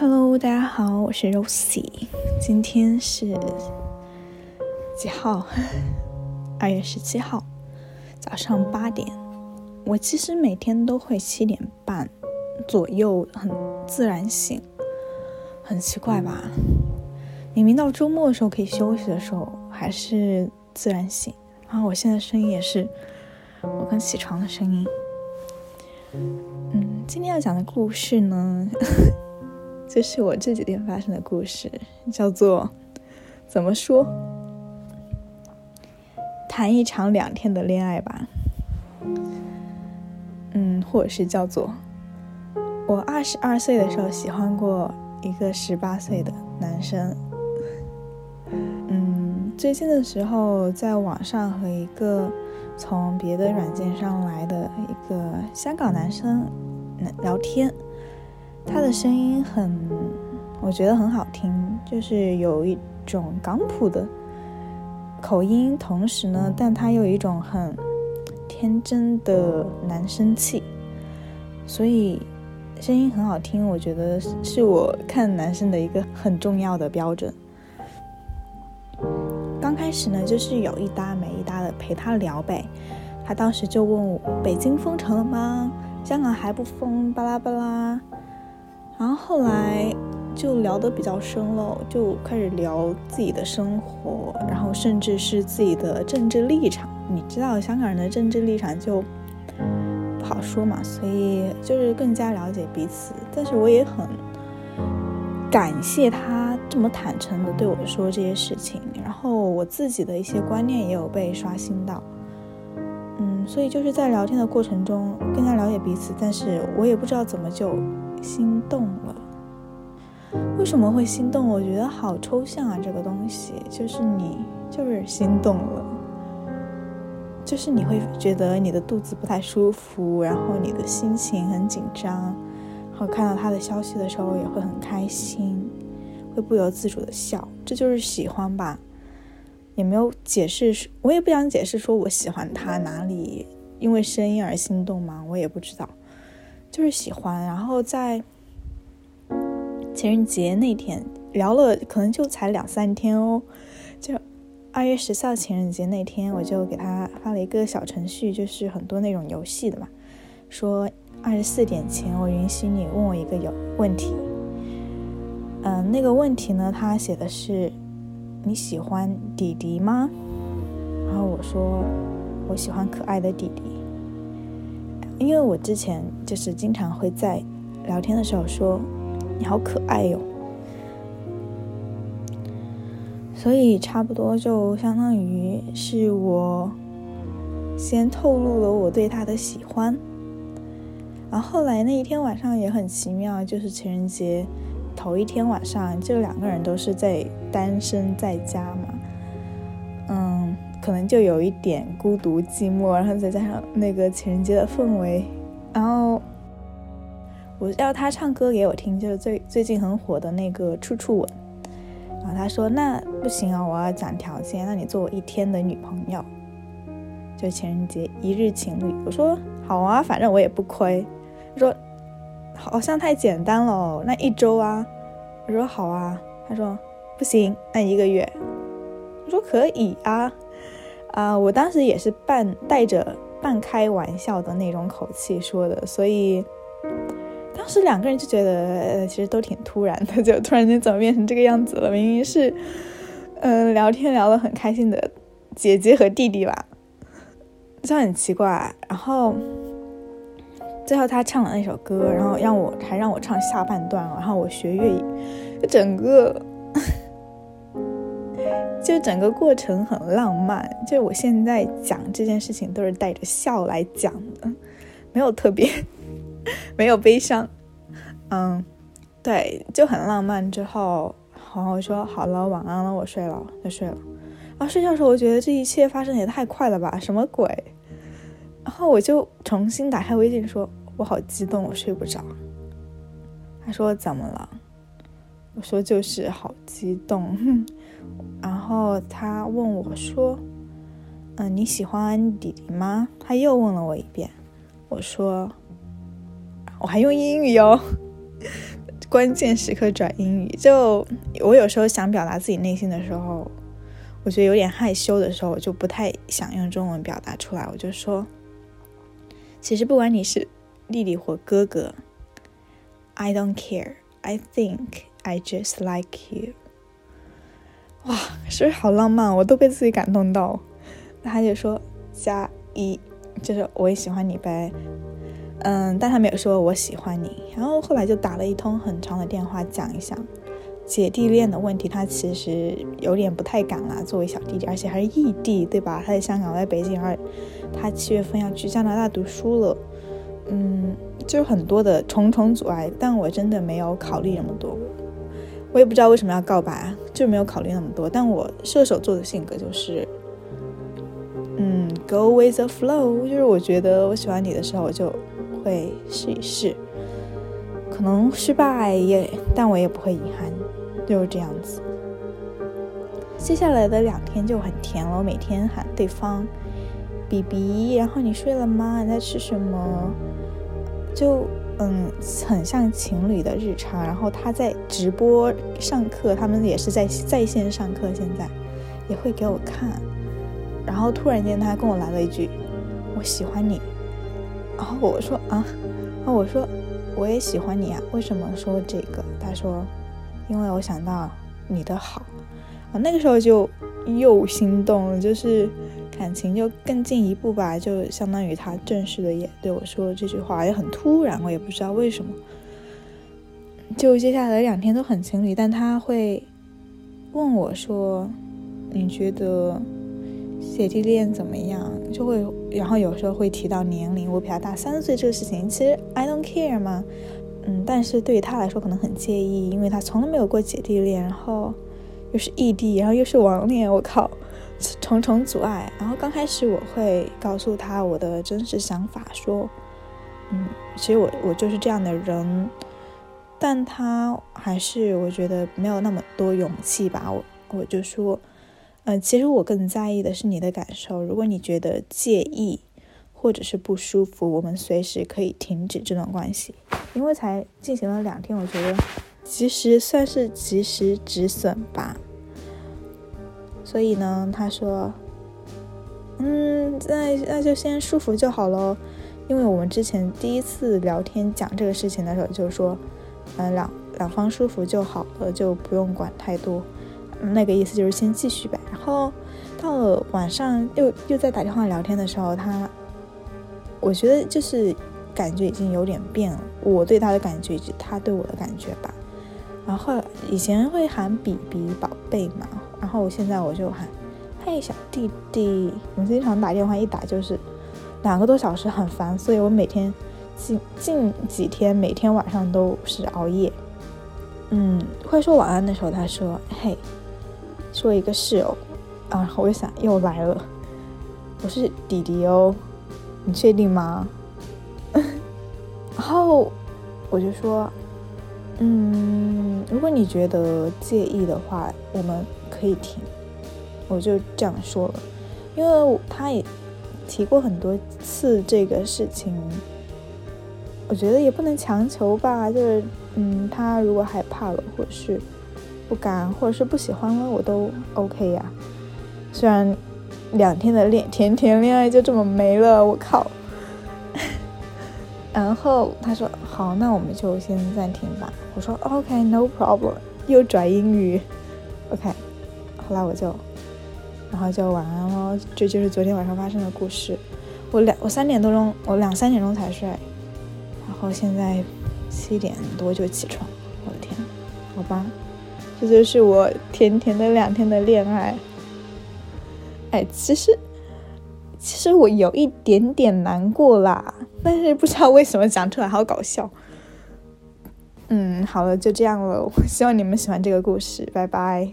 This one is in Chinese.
Hello，大家好，我是 Rosie，今天是几号？二月十七号早上八点。我其实每天都会七点半左右很自然醒，很奇怪吧？明明到周末的时候可以休息的时候，还是自然醒。然后我现在声音也是我刚起床的声音。嗯，今天要讲的故事呢？就是我这几天发生的故事，叫做怎么说？谈一场两天的恋爱吧。嗯，或者是叫做我二十二岁的时候喜欢过一个十八岁的男生。嗯，最近的时候在网上和一个从别的软件上来的一个香港男生聊天。他的声音很，我觉得很好听，就是有一种港普的口音，同时呢，但他又有一种很天真的男生气，所以声音很好听，我觉得是我看男生的一个很重要的标准。刚开始呢，就是有一搭没一搭的陪他聊呗，他当时就问我：北京封城了吗？香港还不封？巴拉巴拉。然后后来就聊得比较深了，就开始聊自己的生活，然后甚至是自己的政治立场。你知道香港人的政治立场就不好说嘛，所以就是更加了解彼此。但是我也很感谢他这么坦诚的对我说这些事情，然后我自己的一些观念也有被刷新到。嗯，所以就是在聊天的过程中更加了解彼此，但是我也不知道怎么就。心动了，为什么会心动？我觉得好抽象啊，这个东西就是你就是心动了，就是你会觉得你的肚子不太舒服，然后你的心情很紧张，然后看到他的消息的时候也会很开心，会不由自主的笑，这就是喜欢吧？也没有解释，我也不想解释说我喜欢他哪里，因为声音而心动吗？我也不知道。就是喜欢，然后在情人节那天聊了，可能就才两三天哦。就二月十四号情人节那天，我就给他发了一个小程序，就是很多那种游戏的嘛，说二十四点前我允许你问我一个有问题。嗯，那个问题呢，他写的是你喜欢弟弟吗？然后我说我喜欢可爱的弟弟。因为我之前就是经常会在聊天的时候说你好可爱哟，所以差不多就相当于是我先透露了我对他的喜欢，然后后来那一天晚上也很奇妙，就是情人节头一天晚上，就两个人都是在单身在家嘛，可能就有一点孤独寂寞，然后再加上那个情人节的氛围，然后我要他唱歌给我听，就是最最近很火的那个《处处吻》，然后他说那不行啊，我要讲条件，那你做我一天的女朋友，就情人节一日情侣。我说好啊，反正我也不亏。他说好像太简单了，那一周啊？我说好啊。他说不行，那一个月。我说可以啊。啊，我当时也是半带着半开玩笑的那种口气说的，所以当时两个人就觉得，其实都挺突然的，就突然间怎么变成这个样子了？明明是，嗯，聊天聊得很开心的姐姐和弟弟吧，就很奇怪。然后最后他唱了那首歌，然后让我还让我唱下半段，然后我学粤语，就整个。就整个过程很浪漫，就我现在讲这件事情都是带着笑来讲的，没有特别，没有悲伤，嗯，对，就很浪漫。之后，然后我说好了，晚安了，我睡了，就睡了。然后睡觉的时候，我觉得这一切发生也太快了吧，什么鬼？然后我就重新打开微信，说我好激动，我睡不着。他说怎么了？我说就是好激动。然后他问我说：“嗯，你喜欢弟弟吗？”他又问了我一遍。我说：“我还用英语哟。”关键时刻转英语。就我有时候想表达自己内心的时候，我觉得有点害羞的时候，我就不太想用中文表达出来。我就说，其实不管你是弟弟或哥哥，I don't care. I think I just like you. 哇，是不是好浪漫？我都被自己感动到。他就说加一，就是我也喜欢你呗。嗯，但他没有说我喜欢你。然后后来就打了一通很长的电话，讲一下姐弟恋的问题。他其实有点不太敢啦，作为小弟弟，而且还是异地，对吧？他在香港，我在北京，而他七月份要去加拿大读书了。嗯，就很多的重重阻碍。但我真的没有考虑那么多，我也不知道为什么要告白，就没有考虑那么多。但我射手座的性格就是。嗯，Go with the flow，就是我觉得我喜欢你的时候，我就会试一试，可能失败也，但我也不会遗憾，就是这样子。接下来的两天就很甜了，我每天喊对方，B B，然后你睡了吗？你在吃什么？就嗯，很像情侣的日常。然后他在直播上课，他们也是在在线上课，现在也会给我看。然后突然间，他跟我来了一句：“我喜欢你。”然后我说：“啊。”然后我说：“我也喜欢你啊，为什么说这个？”他说：“因为我想到你的好。”啊，那个时候就又心动了，就是感情就更进一步吧，就相当于他正式的也对我说了这句话，也很突然，我也不知道为什么。就接下来两天都很情侣，但他会问我说：“你觉得？”姐弟恋怎么样？就会，然后有时候会提到年龄，我比他大三岁这个事情，其实 I don't care 嘛，嗯，但是对于他来说可能很介意，因为他从来没有过姐弟恋，然后又是异地，然后又是网恋，我靠，重重阻碍。然后刚开始我会告诉他我的真实想法，说，嗯，其实我我就是这样的人，但他还是我觉得没有那么多勇气吧，我我就说。嗯，其实我更在意的是你的感受。如果你觉得介意或者是不舒服，我们随时可以停止这段关系。因为才进行了两天，我觉得其实算是及时止损吧。所以呢，他说，嗯，那那就先舒服就好喽。因为我们之前第一次聊天讲这个事情的时候，就说，嗯，两两方舒服就好了，就不用管太多。那个意思就是先继续呗。然后到了晚上又又在打电话聊天的时候，他，我觉得就是感觉已经有点变了。我对他的感觉以及他对我的感觉吧。然后以前会喊比比宝贝嘛，然后我现在我就喊嘿小弟弟。我们经常打电话一打就是两个多小时，很烦，所以我每天近近几天每天晚上都是熬夜。嗯，快说晚安的时候，他说嘿。说一个室友，啊，我就想又来了，我是弟弟哦，你确定吗？然后我就说，嗯，如果你觉得介意的话，我们可以停。我就这样说了，因为他也提过很多次这个事情，我觉得也不能强求吧，就是，嗯，他如果害怕了，或者是。不敢，或者是不喜欢了，我都 OK 呀。虽然两天的恋甜甜恋爱就这么没了，我靠。然后他说：“好，那我们就先暂停吧。”我说：“OK，No problem。”又转英语，OK。后来我就，然后就晚安喽。这就是昨天晚上发生的故事。我两我三点多钟，我两三点钟才睡，然后现在七点多就起床。我的天，好吧。这就是我甜甜的两天的恋爱，哎，其实其实我有一点点难过啦，但是不知道为什么讲出来好搞笑。嗯，好了，就这样了，我希望你们喜欢这个故事，拜拜。